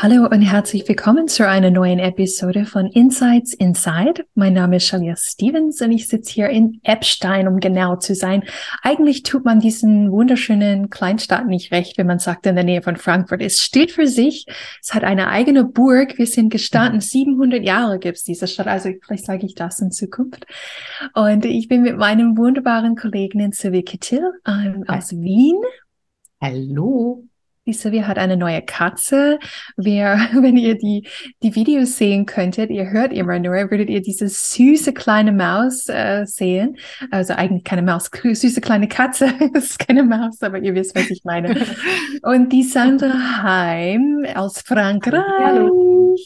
Hallo und herzlich willkommen zu einer neuen Episode von Insights Inside. Mein Name ist Shalia Stevens und ich sitze hier in Epstein, um genau zu sein. Eigentlich tut man diesen wunderschönen Kleinstadt nicht recht, wenn man sagt, in der Nähe von Frankfurt. Es steht für sich. Es hat eine eigene Burg. Wir sind gestanden. 700 Jahre gibt es diese Stadt. Also vielleicht sage ich das in Zukunft. Und ich bin mit meinem wunderbaren Kollegen Sylvie Kittil ähm, aus Wien. Hallo. Die Sylvia hat eine neue Katze. Wer, wenn ihr die, die Videos sehen könntet, ihr hört immer nur, würdet ihr diese süße kleine Maus äh, sehen. Also eigentlich keine Maus, süße kleine Katze. das ist keine Maus, aber ihr wisst, was ich meine. Und die Sandra Heim aus Frankreich, Hallo.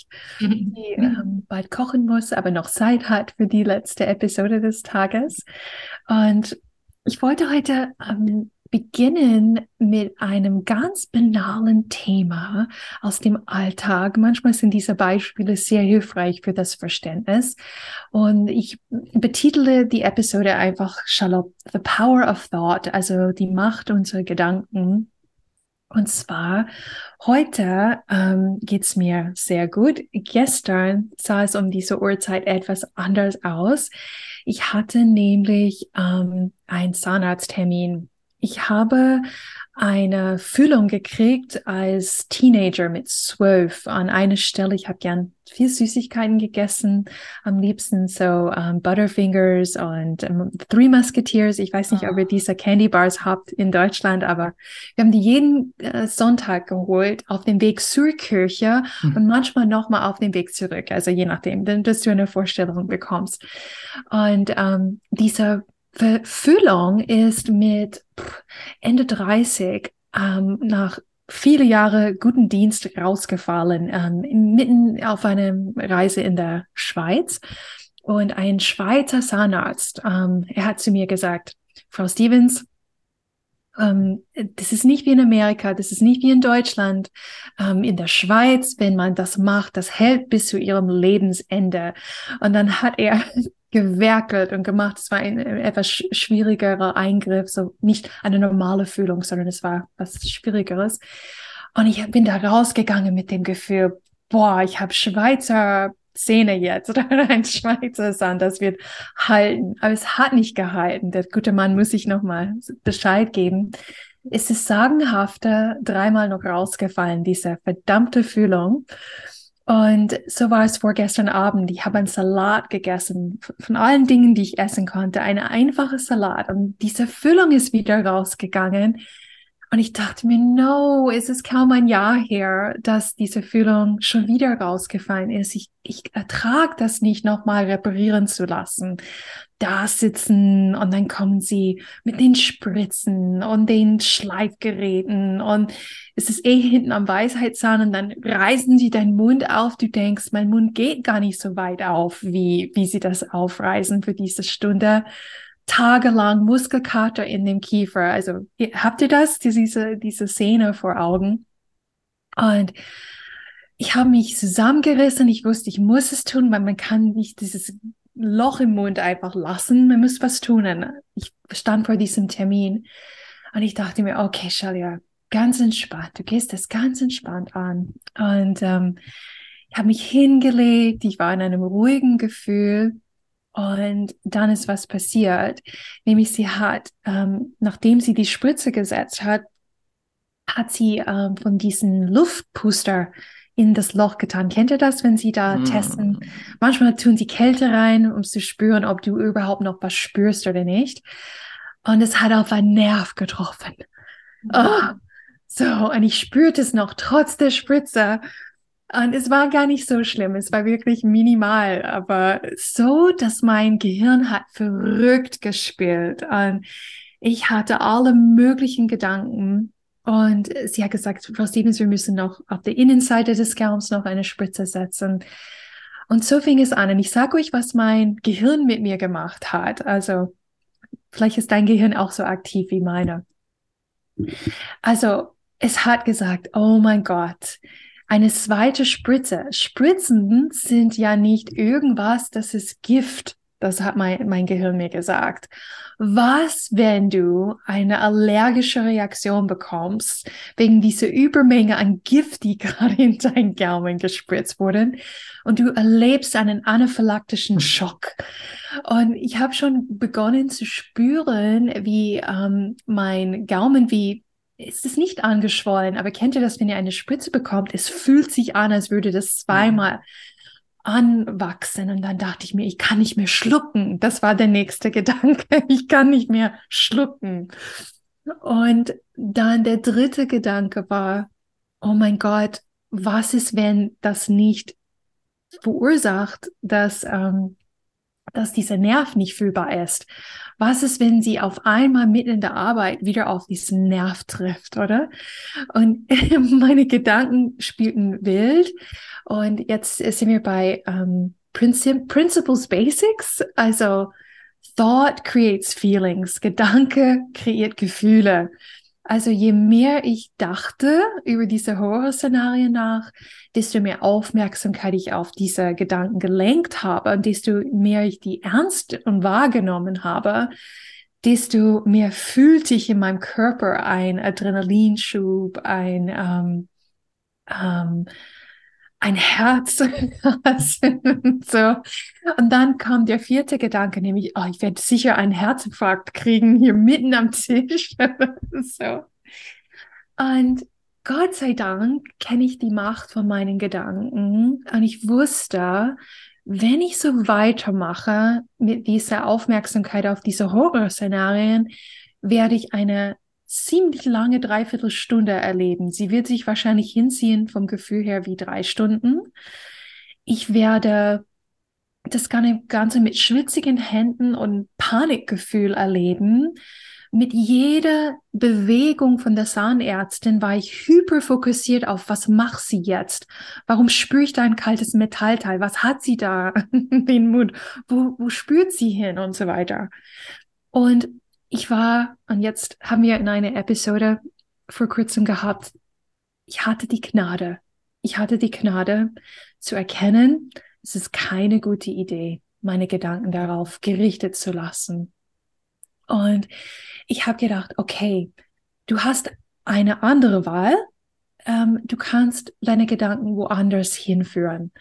die ähm, bald kochen muss, aber noch Zeit hat für die letzte Episode des Tages. Und ich wollte heute ähm, beginnen mit einem ganz banalen Thema aus dem Alltag. Manchmal sind diese Beispiele sehr hilfreich für das Verständnis. Und ich betitele die Episode einfach Charlotte, The Power of Thought, also die Macht unserer Gedanken. Und zwar heute ähm, geht's mir sehr gut. Gestern sah es um diese Uhrzeit etwas anders aus. Ich hatte nämlich ähm, einen Zahnarzttermin ich habe eine Füllung gekriegt als Teenager mit zwölf an einer Stelle. Ich habe gern viel Süßigkeiten gegessen, am liebsten so um, ähm, Butterfingers und um, Three Musketeers. Ich weiß nicht, oh. ob ihr ah. diese Candy Bars habt in Deutschland, aber wir haben die jeden äh, Sonntag geholt auf dem Weg zur Kirche mhm. und manchmal nochmal auf dem Weg zurück. Also je nachdem, dass du eine Vorstellung bekommst. Und ähm, dieser Füllung ist mit Ende 30 ähm, nach viele Jahre guten Dienst rausgefallen, ähm, mitten auf einer Reise in der Schweiz. Und ein Schweizer Zahnarzt, ähm, er hat zu mir gesagt, Frau Stevens, ähm, das ist nicht wie in Amerika, das ist nicht wie in Deutschland. Ähm, in der Schweiz, wenn man das macht, das hält bis zu ihrem Lebensende. Und dann hat er gewerkelt und gemacht. Es war ein etwas schwierigerer Eingriff, so nicht eine normale Fühlung, sondern es war was Schwierigeres. Und ich bin da rausgegangen mit dem Gefühl, boah, ich habe Schweizer Zähne jetzt oder ein Schweizer Sand, das wird halten. Aber es hat nicht gehalten. Der gute Mann muss ich nochmal Bescheid geben. Es ist sagenhafter dreimal noch rausgefallen, diese verdammte Fühlung. Und so war es vorgestern Abend. Ich habe einen Salat gegessen, von allen Dingen, die ich essen konnte, eine einfache Salat. Und diese Füllung ist wieder rausgegangen. Und ich dachte mir, no, es ist kaum ein Jahr her, dass diese Füllung schon wieder rausgefallen ist. Ich, ich ertrage das nicht, nochmal reparieren zu lassen. Da sitzen und dann kommen sie mit den Spritzen und den Schleifgeräten und es ist eh hinten am Weisheitszahn und dann reißen sie deinen Mund auf. Du denkst, mein Mund geht gar nicht so weit auf, wie, wie sie das aufreißen für diese Stunde tagelang Muskelkater in dem Kiefer. Also habt ihr das, diese, diese Szene vor Augen? Und ich habe mich zusammengerissen. Ich wusste, ich muss es tun, weil man kann nicht dieses Loch im Mund einfach lassen. Man muss was tun. Und ich stand vor diesem Termin und ich dachte mir, okay, Shalia, ganz entspannt. Du gehst das ganz entspannt an. Und ähm, ich habe mich hingelegt. Ich war in einem ruhigen Gefühl. Und dann ist was passiert, nämlich sie hat, ähm, nachdem sie die Spritze gesetzt hat, hat sie ähm, von diesem Luftpuster in das Loch getan. Kennt ihr das, wenn sie da mm. testen? Manchmal tun sie Kälte rein, um zu spüren, ob du überhaupt noch was spürst oder nicht. Und es hat auf einen Nerv getroffen. Oh, so, und ich spürte es noch trotz der Spritze. Und es war gar nicht so schlimm, es war wirklich minimal, aber so, dass mein Gehirn hat verrückt gespielt. Und ich hatte alle möglichen Gedanken. Und sie hat gesagt, Frau Stevens, wir müssen noch auf der Innenseite des Gaums noch eine Spritze setzen. Und so fing es an. Und ich sage euch, was mein Gehirn mit mir gemacht hat. Also vielleicht ist dein Gehirn auch so aktiv wie meiner. Also es hat gesagt, oh mein Gott, eine zweite Spritze. Spritzen sind ja nicht irgendwas, das ist Gift. Das hat mein, mein Gehirn mir gesagt. Was, wenn du eine allergische Reaktion bekommst wegen dieser Übermenge an Gift, die gerade in deinen Gaumen gespritzt wurden und du erlebst einen anaphylaktischen Schock? Und ich habe schon begonnen zu spüren, wie ähm, mein Gaumen wie ist es nicht angeschwollen, aber kennt ihr das, wenn ihr eine Spritze bekommt? Es fühlt sich an, als würde das zweimal anwachsen. Und dann dachte ich mir, ich kann nicht mehr schlucken. Das war der nächste Gedanke. Ich kann nicht mehr schlucken. Und dann der dritte Gedanke war, oh mein Gott, was ist, wenn das nicht verursacht, dass, ähm, dass dieser Nerv nicht fühlbar ist? Was ist, wenn sie auf einmal mitten in der Arbeit wieder auf diesen Nerv trifft, oder? Und meine Gedanken spielten wild. Und jetzt sind wir bei ähm, Princip Principles Basics, also Thought creates feelings, Gedanke kreiert Gefühle. Also je mehr ich dachte über diese Horrorszenarien nach, desto mehr Aufmerksamkeit ich auf diese Gedanken gelenkt habe und desto mehr ich die ernst und wahrgenommen habe, desto mehr fühlte ich in meinem Körper ein Adrenalinschub, ein ähm, ähm, ein Herz. so. Und dann kam der vierte Gedanke, nämlich, oh, ich werde sicher einen Herzinfarkt kriegen hier mitten am Tisch. so. Und Gott sei Dank kenne ich die Macht von meinen Gedanken und ich wusste, wenn ich so weitermache mit dieser Aufmerksamkeit auf diese Horrorszenarien, werde ich eine ziemlich lange Dreiviertelstunde erleben. Sie wird sich wahrscheinlich hinziehen vom Gefühl her wie drei Stunden. Ich werde das Ganze mit schwitzigen Händen und Panikgefühl erleben. Mit jeder Bewegung von der Zahnärztin war ich hyperfokussiert auf, was macht sie jetzt? Warum spüre ich da ein kaltes Metallteil? Was hat sie da in den Mund? Wo, wo spürt sie hin und so weiter? Und ich war, und jetzt haben wir in einer Episode vor kurzem gehabt, ich hatte die Gnade. Ich hatte die Gnade zu erkennen, es ist keine gute Idee, meine Gedanken darauf gerichtet zu lassen. Und ich habe gedacht, okay, du hast eine andere Wahl. Ähm, du kannst deine Gedanken woanders hinführen.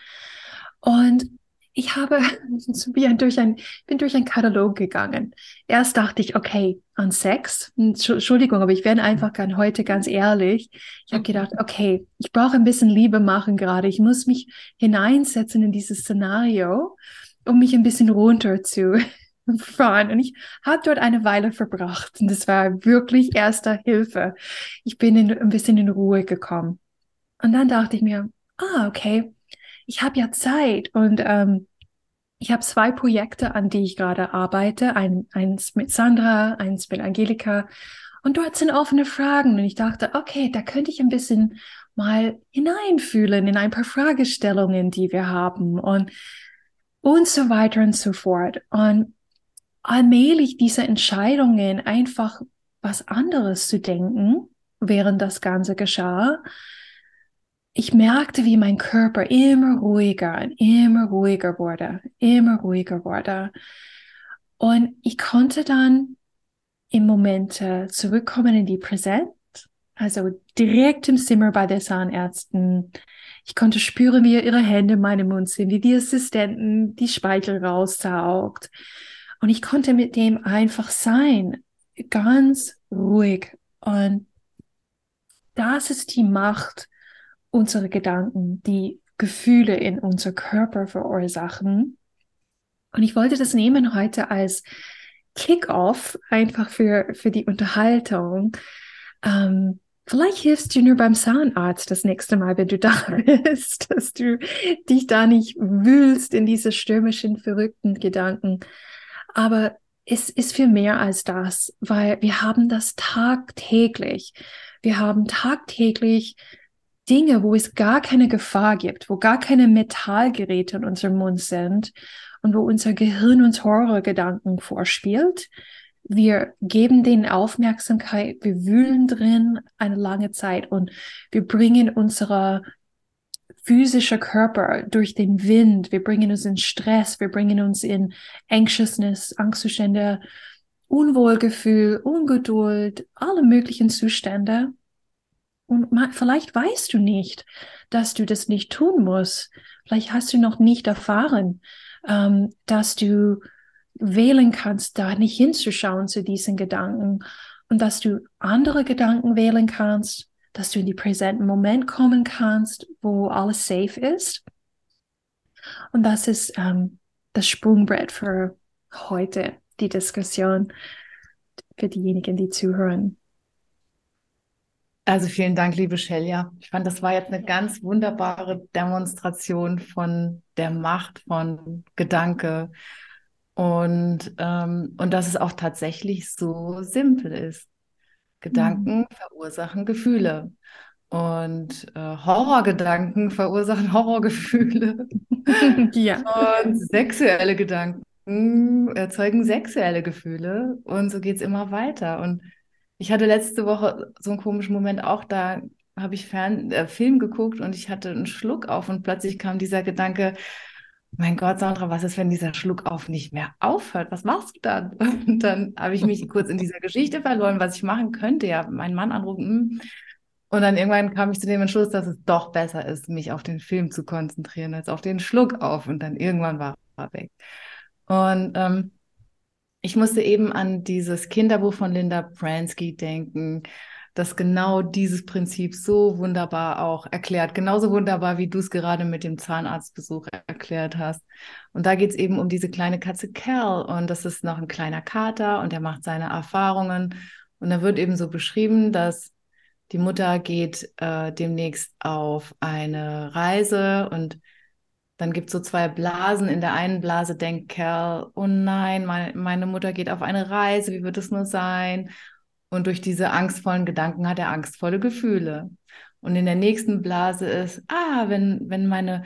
Und ich habe wie durch ein, bin durch einen Katalog gegangen. Erst dachte ich, okay, an Sex. Entschuldigung, aber ich werde einfach gern heute ganz ehrlich. Ich habe gedacht, okay, ich brauche ein bisschen Liebe machen gerade. Ich muss mich hineinsetzen in dieses Szenario, um mich ein bisschen runter zu fahren. Und ich habe dort eine Weile verbracht. Und das war wirklich erster Hilfe. Ich bin in, ein bisschen in Ruhe gekommen. Und dann dachte ich mir, ah, okay, ich habe ja Zeit und ähm, ich habe zwei Projekte, an die ich gerade arbeite. Ein, eins mit Sandra, eins mit Angelika. Und dort sind offene Fragen. Und ich dachte, okay, da könnte ich ein bisschen mal hineinfühlen in ein paar Fragestellungen, die wir haben und, und so weiter und so fort. Und allmählich diese Entscheidungen einfach was anderes zu denken, während das Ganze geschah, ich merkte, wie mein Körper immer ruhiger und immer ruhiger wurde, immer ruhiger wurde. Und ich konnte dann im Moment zurückkommen in die Präsenz, also direkt im Zimmer bei der Zahnärztin. Ich konnte spüren, wie ihre Hände in meinem Mund sind, wie die Assistenten die Speichel raussaugt. Und ich konnte mit dem einfach sein, ganz ruhig. Und das ist die Macht unsere Gedanken, die Gefühle in unser Körper verursachen. Und ich wollte das nehmen heute als Kick-off einfach für, für die Unterhaltung. Ähm, vielleicht hilfst du nur beim Zahnarzt das nächste Mal, wenn du da bist, dass du dich da nicht wühlst in diese stürmischen, verrückten Gedanken. Aber es ist viel mehr als das, weil wir haben das tagtäglich. Wir haben tagtäglich Dinge, wo es gar keine Gefahr gibt, wo gar keine Metallgeräte in unserem Mund sind und wo unser Gehirn uns Horrorgedanken vorspielt. Wir geben denen Aufmerksamkeit, wir wühlen drin eine lange Zeit und wir bringen unsere physische Körper durch den Wind, wir bringen uns in Stress, wir bringen uns in Anxiousness, Angstzustände, Unwohlgefühl, Ungeduld, alle möglichen Zustände. Und vielleicht weißt du nicht, dass du das nicht tun musst. Vielleicht hast du noch nicht erfahren, ähm, dass du wählen kannst, da nicht hinzuschauen zu diesen Gedanken und dass du andere Gedanken wählen kannst, dass du in die präsenten Moment kommen kannst, wo alles safe ist. Und das ist ähm, das Sprungbrett für heute, die Diskussion für diejenigen, die zuhören. Also vielen Dank, liebe Shelia. Ich fand, das war jetzt eine ganz wunderbare Demonstration von der Macht von Gedanke und, ähm, und dass es auch tatsächlich so simpel ist. Gedanken mhm. verursachen Gefühle und äh, Horrorgedanken verursachen Horrorgefühle. ja. Und sexuelle Gedanken erzeugen sexuelle Gefühle und so geht es immer weiter. Und ich hatte letzte Woche so einen komischen Moment auch, da habe ich Fern äh, Film geguckt und ich hatte einen Schluck auf und plötzlich kam dieser Gedanke, mein Gott, Sandra, was ist, wenn dieser Schluck auf nicht mehr aufhört? Was machst du dann? Und dann habe ich mich kurz in dieser Geschichte verloren, was ich machen könnte. Ja, meinen Mann anrufen. Hm. Und dann irgendwann kam ich zu dem Entschluss, dass es doch besser ist, mich auf den Film zu konzentrieren, als auf den Schluck auf. Und dann irgendwann war er weg. Und ähm, ich musste eben an dieses Kinderbuch von Linda Pransky denken, das genau dieses Prinzip so wunderbar auch erklärt. Genauso wunderbar, wie du es gerade mit dem Zahnarztbesuch erklärt hast. Und da geht es eben um diese kleine Katze Cal. Und das ist noch ein kleiner Kater und er macht seine Erfahrungen. Und da wird eben so beschrieben, dass die Mutter geht äh, demnächst auf eine Reise und dann gibt es so zwei Blasen. In der einen Blase denkt Kerl, oh nein, meine, meine Mutter geht auf eine Reise, wie wird es nur sein? Und durch diese angstvollen Gedanken hat er angstvolle Gefühle. Und in der nächsten Blase ist, ah, wenn, wenn meine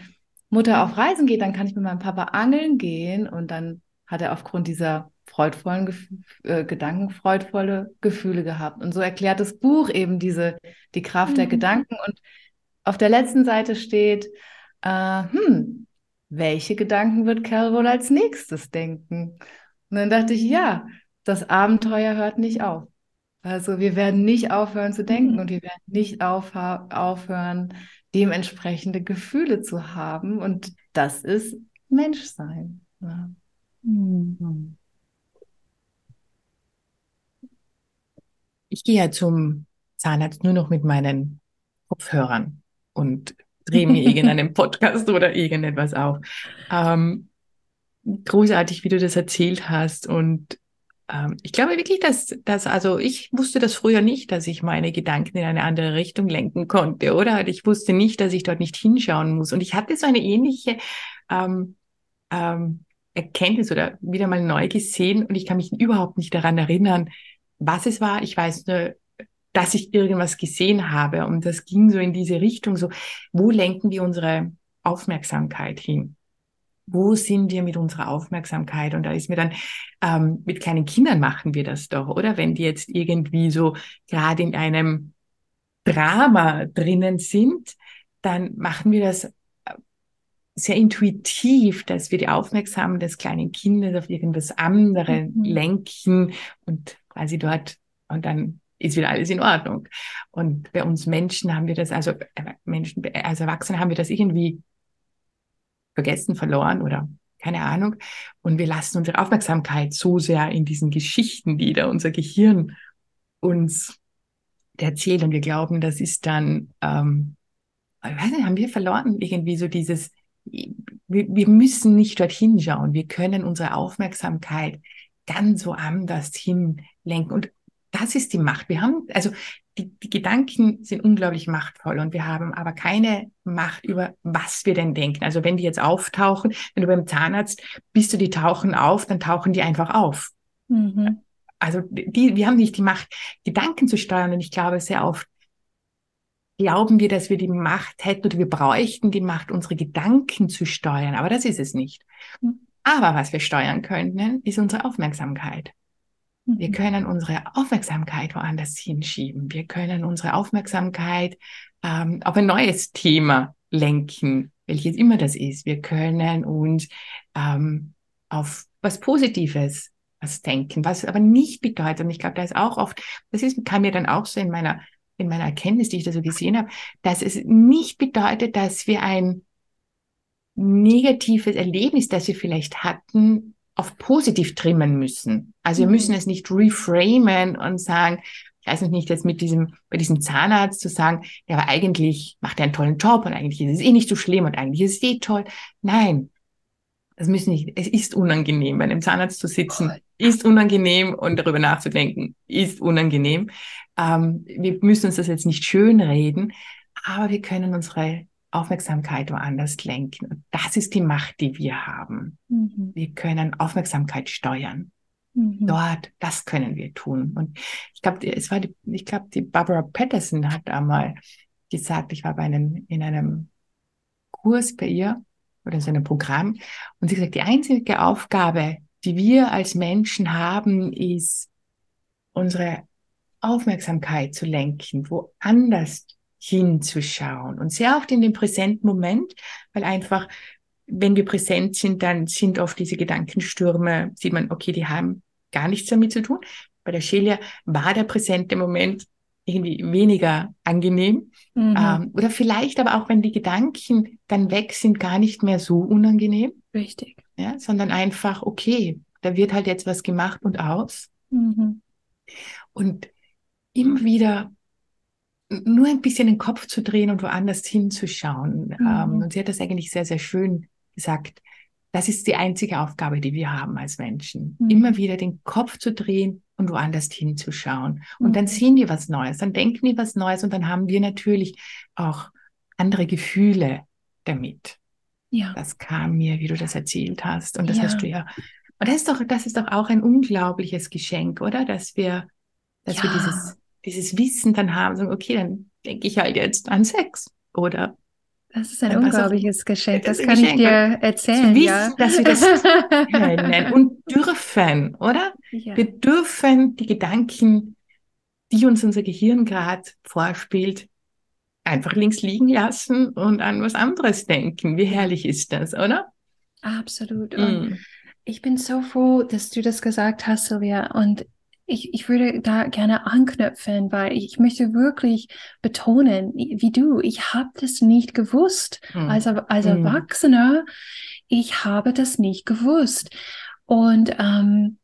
Mutter auf Reisen geht, dann kann ich mit meinem Papa angeln gehen. Und dann hat er aufgrund dieser freudvollen Gef äh, Gedanken freudvolle Gefühle gehabt. Und so erklärt das Buch eben diese, die Kraft mhm. der Gedanken. Und auf der letzten Seite steht, äh, hm, welche Gedanken wird Cal wohl als nächstes denken? Und dann dachte ich, ja, das Abenteuer hört nicht auf. Also wir werden nicht aufhören zu denken mhm. und wir werden nicht aufhören, dementsprechende Gefühle zu haben. Und das ist Menschsein. Ja. Mhm. Ich gehe ja zum Zahnarzt nur noch mit meinen Kopfhörern und drehe mir irgendeinen Podcast oder irgendetwas auf. Ähm, großartig, wie du das erzählt hast. Und ähm, ich glaube wirklich, dass, dass, also ich wusste das früher nicht, dass ich meine Gedanken in eine andere Richtung lenken konnte, oder? Ich wusste nicht, dass ich dort nicht hinschauen muss. Und ich hatte so eine ähnliche ähm, ähm, Erkenntnis oder wieder mal neu gesehen und ich kann mich überhaupt nicht daran erinnern, was es war. Ich weiß nur, dass ich irgendwas gesehen habe und das ging so in diese Richtung, so, wo lenken wir unsere Aufmerksamkeit hin? Wo sind wir mit unserer Aufmerksamkeit? Und da ist mir dann, ähm, mit kleinen Kindern machen wir das doch, oder? Wenn die jetzt irgendwie so gerade in einem Drama drinnen sind, dann machen wir das äh, sehr intuitiv, dass wir die Aufmerksamkeit des kleinen Kindes auf irgendwas anderes mhm. lenken und quasi dort und dann ist wieder alles in Ordnung. Und bei uns Menschen haben wir das, also äh, Menschen, als Erwachsene haben wir das irgendwie vergessen, verloren oder keine Ahnung. Und wir lassen unsere Aufmerksamkeit so sehr in diesen Geschichten, die da unser Gehirn uns erzählt. Und wir glauben, das ist dann, ähm, ich weiß nicht, haben wir verloren irgendwie so dieses, wir, wir müssen nicht dorthin schauen. Wir können unsere Aufmerksamkeit ganz woanders hinlenken. Und das ist die Macht. Wir haben, also die, die Gedanken sind unglaublich machtvoll und wir haben aber keine Macht über, was wir denn denken. Also wenn die jetzt auftauchen, wenn du beim Zahnarzt bist du, die tauchen auf, dann tauchen die einfach auf. Mhm. Also die, wir haben nicht die Macht, Gedanken zu steuern und ich glaube sehr oft glauben wir, dass wir die Macht hätten oder wir bräuchten die Macht, unsere Gedanken zu steuern. Aber das ist es nicht. Mhm. Aber was wir steuern könnten, ist unsere Aufmerksamkeit. Wir mhm. können unsere Aufmerksamkeit woanders hinschieben. Wir können unsere Aufmerksamkeit ähm, auf ein neues Thema lenken, welches immer das ist. Wir können uns ähm, auf was Positives was denken, was aber nicht bedeutet, und ich glaube, da ist auch oft, das ist, kam mir dann auch so in meiner, in meiner Erkenntnis, die ich da so gesehen habe, dass es nicht bedeutet, dass wir ein negatives Erlebnis, das wir vielleicht hatten, auf positiv trimmen müssen. Also wir müssen mhm. es nicht reframen und sagen, ich weiß nicht, jetzt mit diesem, bei diesem Zahnarzt zu sagen, ja, aber eigentlich macht er einen tollen Job und eigentlich ist es eh nicht so schlimm und eigentlich ist es eh toll. Nein. Das müssen nicht, es ist unangenehm, bei einem Zahnarzt zu sitzen, ist unangenehm und darüber nachzudenken, ist unangenehm. Ähm, wir müssen uns das jetzt nicht schönreden, aber wir können unsere Aufmerksamkeit woanders lenken. Und das ist die Macht, die wir haben. Mhm. Wir können Aufmerksamkeit steuern. Mhm. Dort, das können wir tun. Und ich glaube, es war die, ich glaube, die Barbara Patterson hat einmal gesagt, ich war bei einem, in einem Kurs bei ihr oder so einem Programm und sie gesagt, die einzige Aufgabe, die wir als Menschen haben, ist unsere Aufmerksamkeit zu lenken, woanders hinzuschauen und sehr oft in den präsenten Moment, weil einfach, wenn wir präsent sind, dann sind oft diese Gedankenstürme, sieht man, okay, die haben gar nichts damit zu tun. Bei der Shelia war der präsente Moment irgendwie weniger angenehm. Mhm. Ähm, oder vielleicht aber auch, wenn die Gedanken dann weg sind, gar nicht mehr so unangenehm. Richtig. Ja, sondern einfach, okay, da wird halt jetzt was gemacht und aus. Mhm. Und immer wieder nur ein bisschen den Kopf zu drehen und woanders hinzuschauen. Mhm. Ähm, und sie hat das eigentlich sehr, sehr schön gesagt. Das ist die einzige Aufgabe, die wir haben als Menschen. Mhm. Immer wieder den Kopf zu drehen und woanders hinzuschauen. Und mhm. dann sehen wir was Neues, dann denken wir was Neues und dann haben wir natürlich auch andere Gefühle damit. Ja. Das kam mir, wie du das erzählt hast. Und das ja. hast du ja. Und das ist doch, das ist doch auch ein unglaubliches Geschenk, oder? Dass wir, dass ja. wir dieses dieses Wissen dann haben, so, okay, dann denke ich halt jetzt an Sex oder das ist ein unglaubliches auch, Geschenk. Das, das kann Geschenk. ich dir erzählen. Wissen, ja. dass wir das können und dürfen, oder? Ja. Wir dürfen die Gedanken, die uns unser Gehirn gerade vorspielt, einfach links liegen lassen und an was anderes denken. Wie herrlich ist das, oder? Absolut. Mm. ich bin so froh, dass du das gesagt hast, Silvia. Und ich, ich würde da gerne anknüpfen, weil ich möchte wirklich betonen, wie du, ich habe das nicht gewusst. Mhm. Als, als hm. Erwachsener, ich habe das nicht gewusst. Und ähm,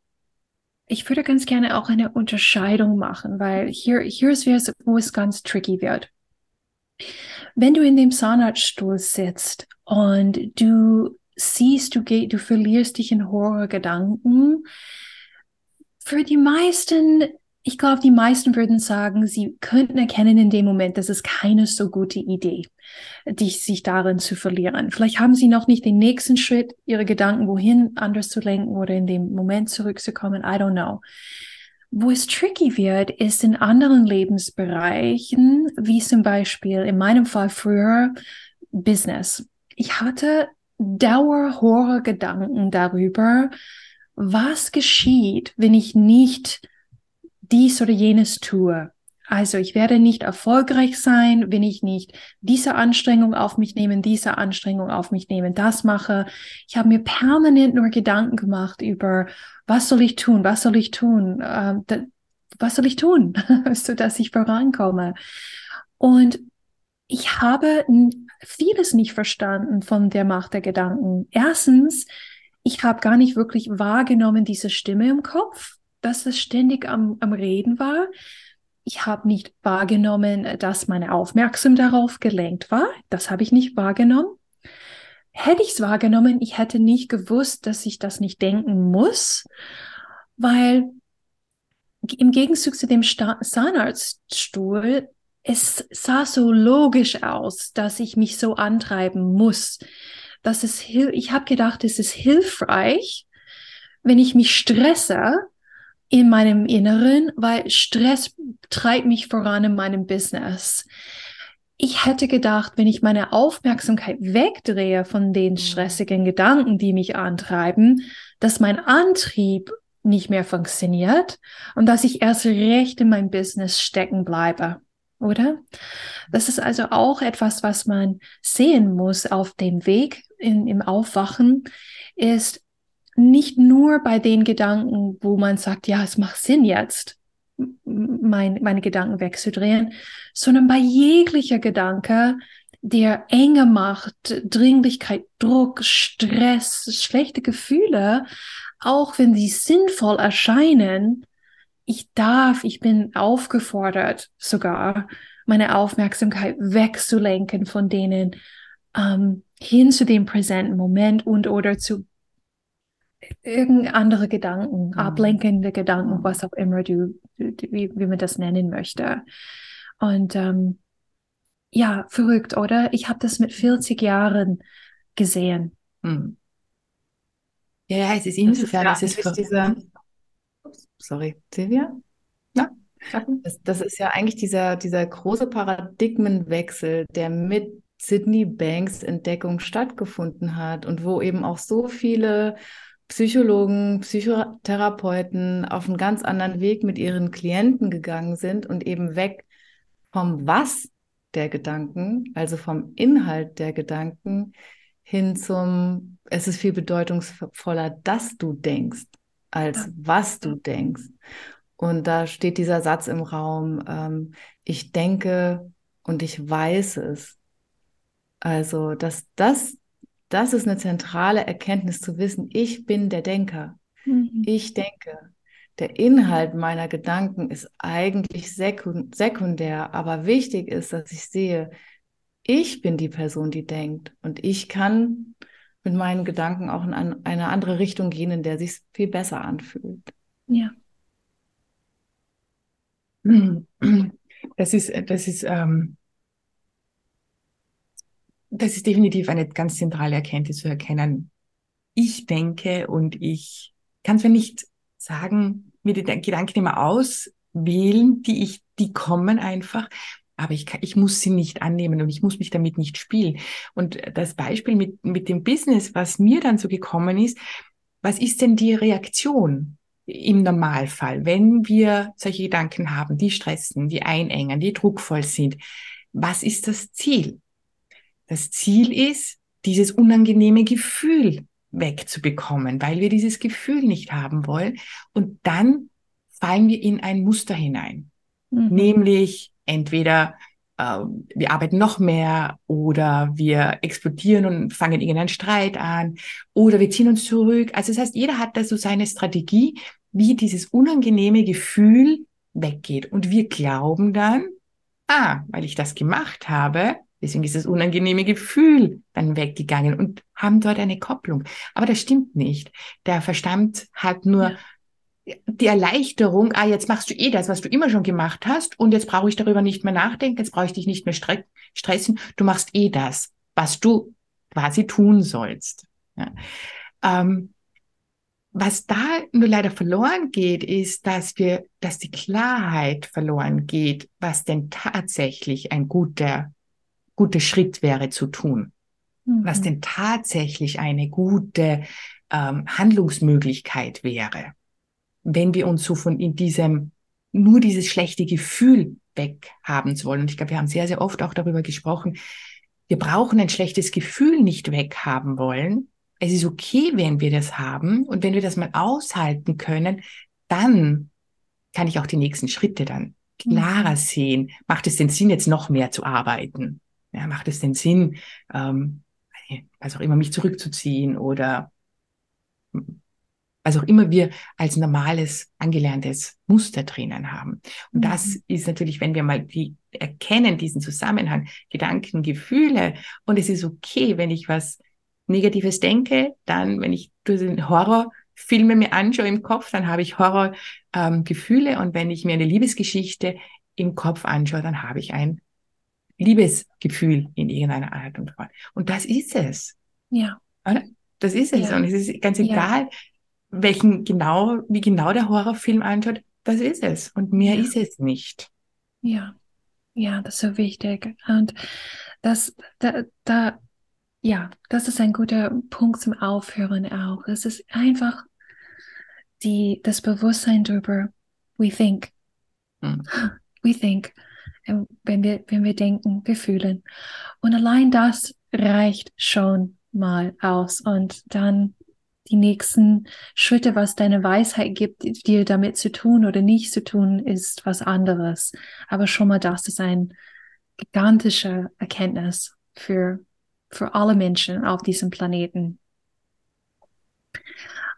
ich würde ganz gerne auch eine Unterscheidung machen, weil hier, hier ist wo es ganz tricky wird. Wenn du in dem Zahnarztstuhl sitzt und du siehst, du, geh, du verlierst dich in Horrorgedanken, für die meisten, ich glaube, die meisten würden sagen, sie könnten erkennen in dem Moment, dass es keine so gute Idee, dich, sich darin zu verlieren. Vielleicht haben sie noch nicht den nächsten Schritt, ihre Gedanken wohin anders zu lenken oder in dem Moment zurückzukommen. I don't know. Wo es tricky wird, ist in anderen Lebensbereichen, wie zum Beispiel in meinem Fall früher Business. Ich hatte Dauerhorror-Gedanken darüber, was geschieht, wenn ich nicht dies oder jenes tue. Also ich werde nicht erfolgreich sein, wenn ich nicht diese Anstrengung auf mich nehme, diese Anstrengung auf mich nehme, das mache. Ich habe mir permanent nur Gedanken gemacht über, was soll ich tun, was soll ich tun, äh, was soll ich tun, so dass ich vorankomme. Und ich habe vieles nicht verstanden von der Macht der Gedanken. Erstens, ich habe gar nicht wirklich wahrgenommen, diese Stimme im Kopf, dass es ständig am, am Reden war. Ich habe nicht wahrgenommen, dass meine Aufmerksamkeit darauf gelenkt war. Das habe ich nicht wahrgenommen. Hätte ich es wahrgenommen, ich hätte nicht gewusst, dass ich das nicht denken muss, weil im Gegenzug zu dem Zahnarztstuhl, es sah so logisch aus, dass ich mich so antreiben muss dass es ich habe gedacht, es ist hilfreich, wenn ich mich stresse in meinem Inneren, weil Stress treibt mich voran in meinem Business. ich hätte gedacht, wenn ich meine Aufmerksamkeit wegdrehe von den mhm. stressigen Gedanken, die mich antreiben, dass mein Antrieb nicht mehr funktioniert und dass ich erst recht in mein Business stecken bleibe, oder? Das ist also auch etwas, was man sehen muss auf dem Weg in, im Aufwachen, ist nicht nur bei den Gedanken, wo man sagt, ja, es macht Sinn jetzt, mein, meine Gedanken wegzudrehen, sondern bei jeglicher Gedanke, der Enge macht, Dringlichkeit, Druck, Stress, schlechte Gefühle, auch wenn sie sinnvoll erscheinen, ich darf, ich bin aufgefordert sogar, meine Aufmerksamkeit wegzulenken von denen ähm, hin zu dem präsenten Moment und oder zu irgendeine andere Gedanken, mhm. ablenkende Gedanken, was auch immer du, du wie, wie man das nennen möchte. Und ähm, ja, verrückt, oder? Ich habe das mit 40 Jahren gesehen. Mhm. Ja, ja, es ist insofern, das ist, ja, es ist dieser, sorry, Silvia? Ja. Das, das ist ja eigentlich dieser, dieser große Paradigmenwechsel, der mit Sydney Banks Entdeckung stattgefunden hat und wo eben auch so viele Psychologen, Psychotherapeuten auf einen ganz anderen Weg mit ihren Klienten gegangen sind und eben weg vom Was der Gedanken, also vom Inhalt der Gedanken, hin zum, es ist viel bedeutungsvoller, dass du denkst, als was du denkst. Und da steht dieser Satz im Raum, ähm, ich denke und ich weiß es. Also, dass das das ist eine zentrale Erkenntnis zu wissen, ich bin der Denker. Mhm. Ich denke. Der Inhalt meiner Gedanken ist eigentlich sekundär, aber wichtig ist, dass ich sehe, ich bin die Person, die denkt und ich kann mit meinen Gedanken auch in eine andere Richtung gehen, in der sich viel besser anfühlt. Ja. Das ist, das ist ähm, das ist definitiv eine ganz zentrale Erkenntnis zu erkennen. Ich denke und ich kann zwar nicht sagen, mir die Gedanken immer auswählen, die ich, die kommen einfach, aber ich, kann, ich muss sie nicht annehmen und ich muss mich damit nicht spielen. Und das Beispiel mit, mit dem Business, was mir dann so gekommen ist, was ist denn die Reaktion im Normalfall, wenn wir solche Gedanken haben, die stressen, die einengen, die druckvoll sind? Was ist das Ziel? Das Ziel ist, dieses unangenehme Gefühl wegzubekommen, weil wir dieses Gefühl nicht haben wollen. Und dann fallen wir in ein Muster hinein. Mhm. Nämlich entweder äh, wir arbeiten noch mehr oder wir explodieren und fangen irgendeinen Streit an oder wir ziehen uns zurück. Also das heißt, jeder hat da so seine Strategie, wie dieses unangenehme Gefühl weggeht. Und wir glauben dann, ah, weil ich das gemacht habe, Deswegen ist das unangenehme Gefühl dann weggegangen und haben dort eine Kopplung. Aber das stimmt nicht. Der Verstand hat nur ja. die Erleichterung, ah, jetzt machst du eh das, was du immer schon gemacht hast und jetzt brauche ich darüber nicht mehr nachdenken, jetzt brauche ich dich nicht mehr stre stressen, du machst eh das, was du quasi tun sollst. Ja. Ähm, was da nur leider verloren geht, ist, dass wir, dass die Klarheit verloren geht, was denn tatsächlich ein guter gute Schritt wäre zu tun. Mhm. Was denn tatsächlich eine gute ähm, Handlungsmöglichkeit wäre, wenn wir uns so von in diesem nur dieses schlechte Gefühl weg haben wollen. Und ich glaube, wir haben sehr, sehr oft auch darüber gesprochen. Wir brauchen ein schlechtes Gefühl nicht weghaben wollen. Es ist okay, wenn wir das haben. Und wenn wir das mal aushalten können, dann kann ich auch die nächsten Schritte dann klarer mhm. sehen. Macht es den Sinn, jetzt noch mehr zu arbeiten? Ja, macht es denn Sinn, ähm, was auch immer, mich zurückzuziehen oder was auch immer wir als normales, angelerntes Muster drinnen haben. Und mhm. das ist natürlich, wenn wir mal die erkennen, diesen Zusammenhang, Gedanken, Gefühle, und es ist okay, wenn ich was Negatives denke, dann, wenn ich den Horrorfilme mir anschaue im Kopf, dann habe ich Horrorgefühle, ähm, und wenn ich mir eine Liebesgeschichte im Kopf anschaue, dann habe ich ein Liebesgefühl in irgendeiner Art und Weise. Und das ist es. Ja. Oder? Das ist es. Ja. Und es ist ganz egal, ja. welchen genau, wie genau der Horrorfilm anschaut, das ist es. Und mehr ja. ist es nicht. Ja. Ja, das ist so wichtig. Und das, da, da, ja, das ist ein guter Punkt zum Aufhören auch. Es ist einfach die, das Bewusstsein darüber, we think. Hm. We think. Wenn wir, wenn wir denken, wir fühlen. Und allein das reicht schon mal aus. Und dann die nächsten Schritte, was deine Weisheit gibt, dir damit zu tun oder nicht zu tun, ist was anderes. Aber schon mal das ist ein gigantische Erkenntnis für, für alle Menschen auf diesem Planeten.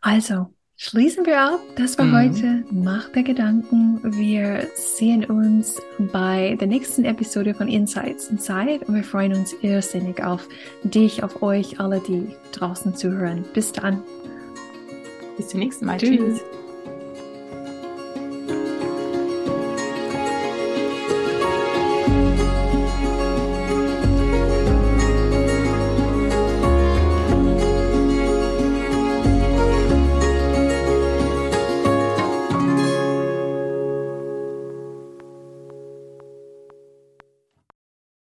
Also, schließen wir ab. Das war mhm. heute Macht der Gedanken. Wir sehen uns bei der nächsten Episode von Insights Inside und wir freuen uns irrsinnig auf dich, auf euch alle, die draußen zuhören. Bis dann. Bis zum nächsten Mal. Tschüss. Tschüss.